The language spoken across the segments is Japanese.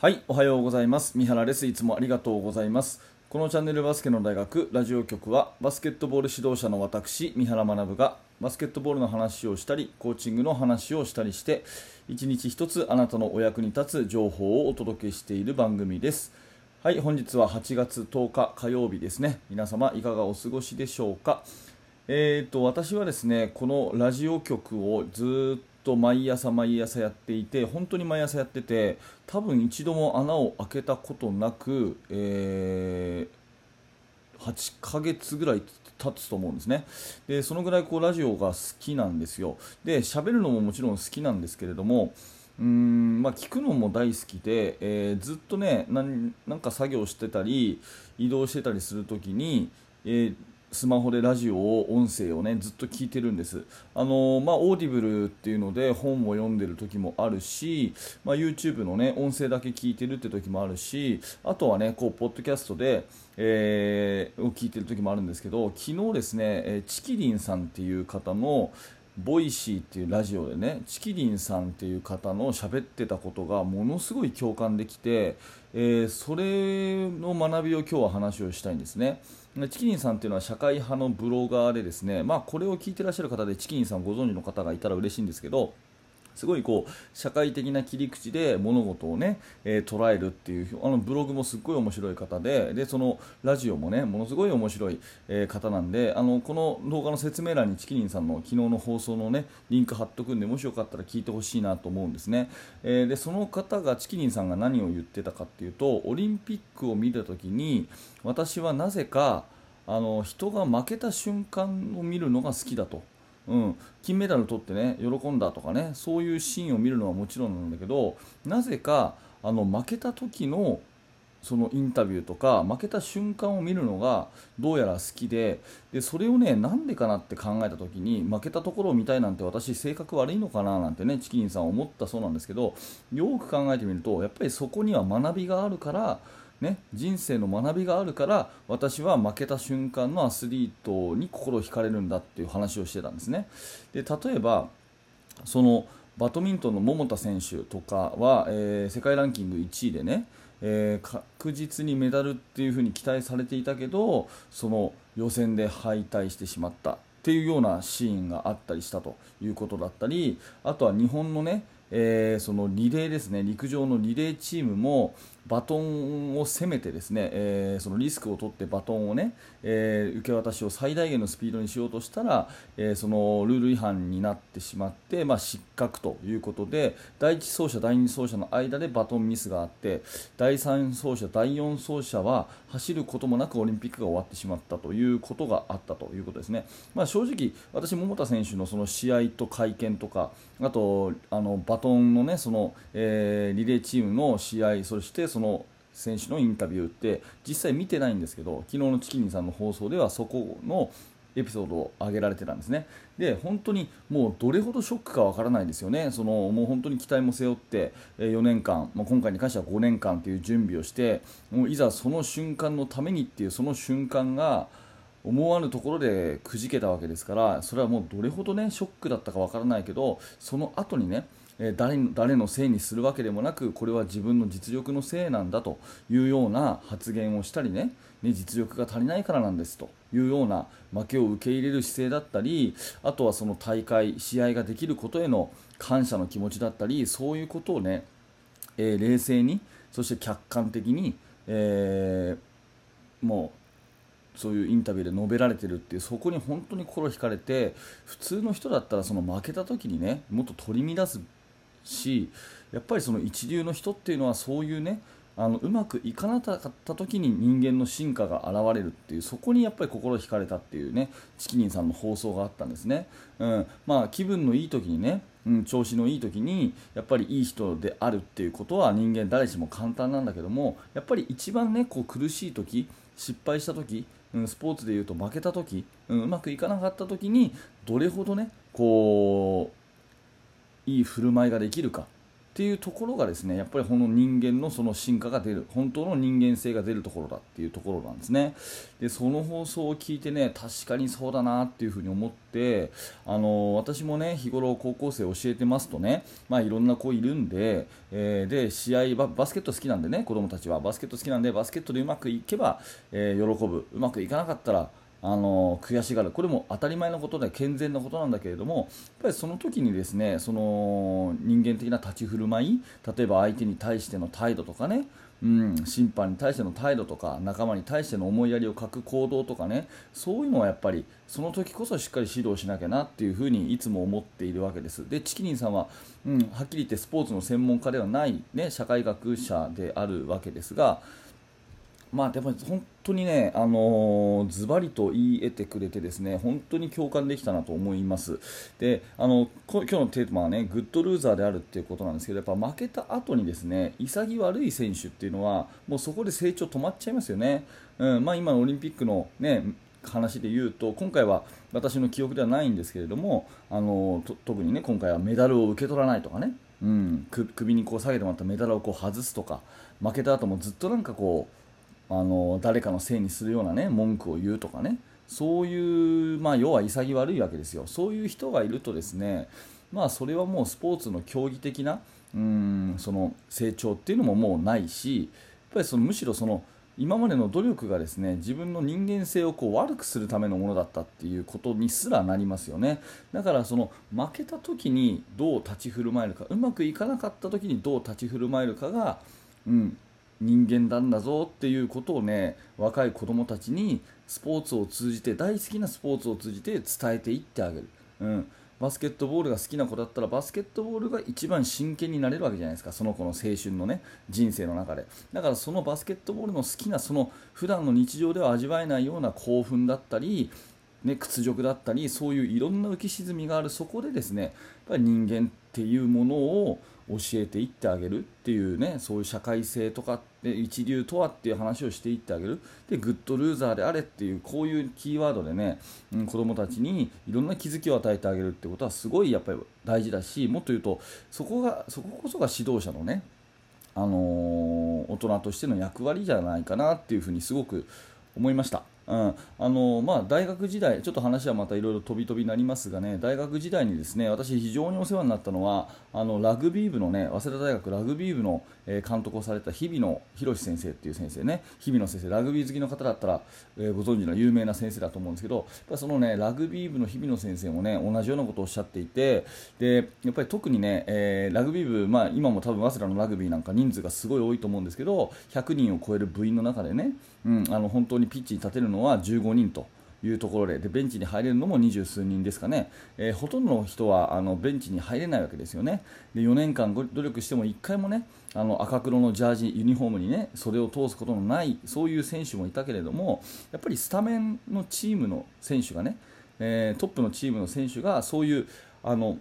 はい、おはようございます。三原です。いつもありがとうございます。このチャンネルバスケの大学ラジオ局はバスケットボール指導者の私、三原学がバスケットボールの話をしたり、コーチングの話をしたりして、一日一つあなたのお役に立つ情報をお届けしている番組です。はい、本日は8月10日火曜日ですね。皆様いかがお過ごしでしょうか？えー、と私はですねこのラジオ局をずっと毎朝毎朝やっていて本当に毎朝やってて多分一度も穴を開けたことなく、えー8ヶ月ぐらい経つと思うんですね。でそのぐらいこうラジオが好きなんですよ。で喋るのももちろん好きなんですけれどもうーんまあ、聞くのも大好きで、えーずっとねなんなんか作業してたり移動してたりするときに、えースマホでラジオを音声をねずっと聞いてるんです。あのまあ Audible っていうので本を読んでる時もあるし、まあ、YouTube のね音声だけ聞いてるって時もあるしあとはねこうポッドキャストで、えーを聞いてる時もあるんですけど昨日ですね、えーちきりんさんっていう方の Voicy っていうラジオでねちきりんさんっていう方の喋ってたことがものすごい共感できて、えーそれの学びを今日は話をしたいんですね。でちきりんさんっていうのは社会派のブロガーでですねまあこれを聞いてらっしゃる方でちきりんさんご存知の方がいたら嬉しいんですけどすごいこう社会的な切り口で物事をね、えー捉えるっていうあのブログもすっごい面白い方ででそのラジオもねものすごい面白い、えー方なんであのこの動画の説明欄にチキリンさんの昨日の放送のねリンク貼っとくんでもしよかったら聞いてほしいなと思うんですね、えーでその方がチキリンさんが何を言ってたかっていうとオリンピックを見た時に私はなぜかあの人が負けた瞬間を見るのが好きだと。うん、金メダル取ってね喜んだとかねそういうシーンを見るのはもちろんなんだけどなぜかあの負けた時のそのインタビューとか負けた瞬間を見るのがどうやら好きででそれをねなんでかなって考えた時に負けたところを見たいなんて私性格悪いのかななんてねチキンさん思ったそうなんですけどよく考えてみるとやっぱりそこには学びがあるからね、人生の学びがあるから私は負けた瞬間のアスリートに心を惹かれるんだっていう話をしてたんですね。で例えばそのバドミントンの桃田選手とかは、えー世界ランキング1位でね、えー確実にメダルっていう風に期待されていたけどその予選で敗退してしまったっていうようなシーンがあったりしたということだったりあとは日本のね、えーそのリレーですね陸上のリレーチームもバトンを攻めてですね、えーそのリスクを取ってバトンをね、えー受け渡しを最大限のスピードにしようとしたら、えーそのルール違反になってしまって、まあ、失格ということで第1走者、第2走者の間でバトンミスがあって第3走者、第4走者は走ることもなくオリンピックが終わってしまったということがあったということですね。まあ、正直、私、桃田選手のその試合と会見とかあとあのバトンのねその、えーリレーチームの試合そしてその選手のインタビューって実際見てないんですけど昨日のチキニさんの放送ではそこのエピソードを挙げられてたんですね。で本当にもうどれほどショックかわからないですよね。そのもう本当に期待も背負って4年間、まあ、今回に関しては5年間という準備をしてもういざその瞬間のためにっていうその瞬間が思わぬところでくじけたわけですからそれはもうどれほどねショックだったかわからないけどその後にね誰誰のせいにするわけでもなくこれは自分の実力のせいなんだというような発言をしたりねね実力が足りないからなんですというような負けを受け入れる姿勢だったりあとはその大会試合ができることへの感謝の気持ちだったりそういうことをね、えー冷静にそして客観的に、えーもうそういうインタビューで述べられてるっていうそこに本当に心惹かれて普通の人だったらその負けた時にねもっと取り乱すしやっぱりその一流の人っていうのはそういうねあのうまくいかなかった時に人間の進化が現れるっていうそこにやっぱり心惹かれたっていうねチキニンさんの放送があったんですね、うん。まあ、気分のいい時にね、うん、調子のいい時にやっぱりいい人であるっていうことは人間誰しも簡単なんだけどもやっぱり一番ねこう苦しい時失敗した時うん、スポーツでいうと負けた時、うん、うまくいかなかった時にどれほどねこういい振る舞いができるか。っていうところがですねやっぱりこの人間のその進化が出る。本当の人間性が出るところだっていうところなんですね。でその放送を聞いてね確かにそうだなっていうふうに思ってあの私もね日頃高校生教えてますとねまあいろんな子いるんで、えー、で試合ババスケット好きなんでね子供たちはバスケット好きなんでバスケットでうまくいけば、えー、喜ぶ。うまくいかなかったらあの悔しがる。これも当たり前のことで健全なことなんだけれどもやっぱりその時にですねその人間的な立ち振る舞い例えば相手に対しての態度とかねうん、審判に対しての態度とか仲間に対しての思いやりを欠く行動とかねそういうのはやっぱりその時こそしっかり指導しなきゃなっていうふうにいつも思っているわけです。でチキニンさんは、うん、はっきり言ってスポーツの専門家ではない、ね、社会学者であるわけですがまあ、でも本当にね、あのズバリと言い得てくれてですね本当に共感できたなと思います。であの今日のテーマはねグッドルーザーであるっていうことなんですけどやっぱ負けた後にですね潔悪い選手っていうのはもうそこで成長止まっちゃいますよね。うんまあ、今のオリンピックのね話で言うと今回は私の記憶ではないんですけれどもあの特にね今回はメダルを受け取らないとかね、うん、首にこう下げてもらったメダルをこう外すとか負けた後もずっとなんかこうあの誰かのせいにするようなね文句を言うとかね。そういう、まあ、要は潔悪いわけですよ。そういう人がいるとですねまあそれはもうスポーツの競技的なうんその成長っていうのももうないしやっぱりそのむしろその今までの努力がですね自分の人間性をこう悪くするためのものだったっていうことにすらなりますよね。だからその負けた時にどう立ち振る舞えるかうまくいかなかった時にどう立ち振る舞えるかが、うん、人間なんだぞっていうことをね若い子供たちにスポーツを通じて大好きなスポーツを通じて伝えていってあげる、うん、バスケットボールが好きな子だったらバスケットボールが一番真剣になれるわけじゃないですか。その子の青春のね人生の中で。だからそのバスケットボールの好きなその普段の日常では味わえないような興奮だったりね、屈辱だったりそういういろんな浮き沈みがあるそこでですねやっぱり人間っていうものを教えていってあげるっていうねそういう社会性とか一流とはっていう話をしていってあげるでグッドルーザーであれっていうこういうキーワードでね、うん、子供たちにいろんな気づきを与えてあげるってことはすごいやっぱり大事だしもっと言うとそこがそここそが指導者のねあのー、大人としての役割じゃないかなっていうふうにすごく思いました。うん。あのまあ、大学時代、ちょっと話はまたいろいろ飛び飛びになりますがね、大学時代にですね私、非常にお世話になったのは、あのラグビー部のね、早稲田大学ラグビー部の、えー、監督をされた日比野博先生っていう先生ね、日比野先生、ラグビー好きの方だったら、えー、ご存知の有名な先生だと思うんですけど、やそのね、ラグビー部の日比野先生もね、同じようなことをおっしゃっていて、でやっぱり特にね、えー、ラグビー部、まあ、今も多分早稲田のラグビーなんか人数がすごい多いと思うんですけど、100人を超える部員の中でね、うん、あの本当にピッチに立てるのは15人と。いうところででベンチに入れるのも二十数人ですかね、えー、ほとんどの人はあのベンチに入れないわけですよねで4年間努力しても1回もねあの赤黒のジャージユニフォームにね袖を通すことのないそういう選手もいたけれどもやっぱりスタメンのチームの選手がね、えー、トップのチームの選手がそういうあの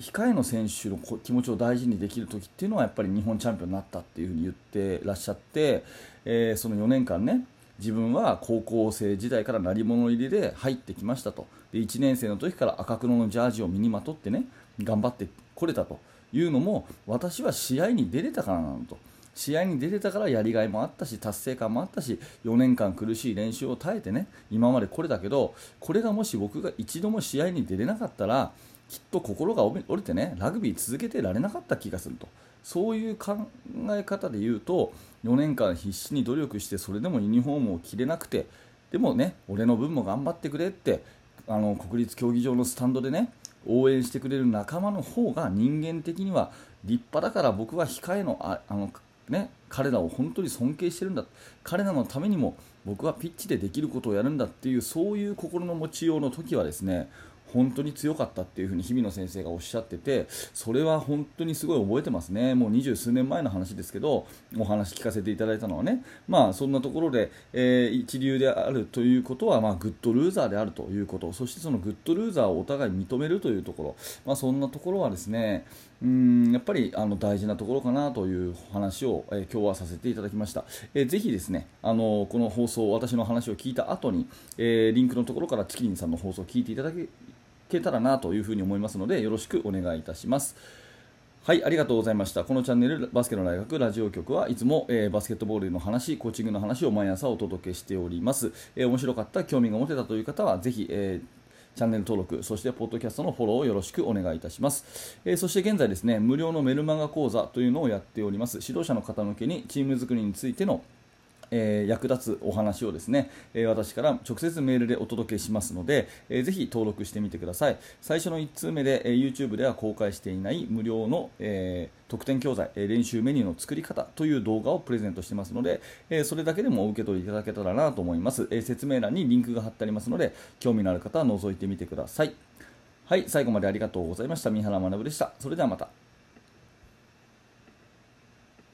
控えの選手の気持ちを大事にできる時っていうのはやっぱり日本チャンピオンになったっていうふに言ってらっしゃって、えー、その4年間ね自分は高校生時代から鳴り物入りで入ってきましたと。で1年生の時から赤黒のジャージを身にまとってね頑張ってこれたというのも私は試合に出れたからなのと。試合に出れたからやりがいもあったし達成感もあったし4年間苦しい練習を耐えてね今までこれだけどこれがもし僕が一度も試合に出れなかったらきっと心が折れてねラグビー続けてられなかった気がすると。そういう考え方で言うと4年間必死に努力してそれでもユニフォームを着れなくてでもね俺の分も頑張ってくれってあの国立競技場のスタンドでね応援してくれる仲間の方が人間的には立派だから僕は控えのああの、ね、彼らを本当に尊敬してるんだ。彼らのためにも僕はピッチでできることをやるんだっていうそういう心の持ちようの時はですね本当に強かったっていうふうに日比野先生がおっしゃっててそれは本当にすごい覚えてますね。もう二十数年前の話ですけどお話聞かせていただいたのはね。まあそんなところで、えー、一流であるということは、まあ、グッドルーザーであるということ。そしてそのグッドルーザーをお互い認めるというところ、まあ、そんなところはですねうんやっぱりあの大事なところかなという話を、えー、今日はさせていただきました、えー、ぜひですねあのこの放送私の話を聞いた後に、えー、リンクのところからチキンさんの放送を聞いていただけけたらなというふに思いますのでよろしくお願いいたします。はい、ありがとうございました。このチャンネル、バスケの大学ラジオ局はいつも、えー、バスケットボールの話、コーチングの話を毎朝お届けしております。えー、面白かった、興味が持てたという方は、ぜひ、えーチャンネル登録、そしてポッドキャストのフォローをよろしくお願いいたします。えー、そして現在ですね、無料のメルマガ講座というのをやっております。指導者の方向けにチーム作りについてのえー、役立つお話をですね、えー、私から直接メールでお届けしますので、えー、ぜひ登録してみてください。最初の1通目で、え YouTube では公開していない無料の、え特典教材、え練習メニューの作り方という動画をプレゼントしてますので、えそれだけでもお受け取りいただけたらなと思います、え説明欄にリンクが貼ってありますので興味のある方は覗いてみてください。はい最後までありがとうございました。三原学でした。それではまた。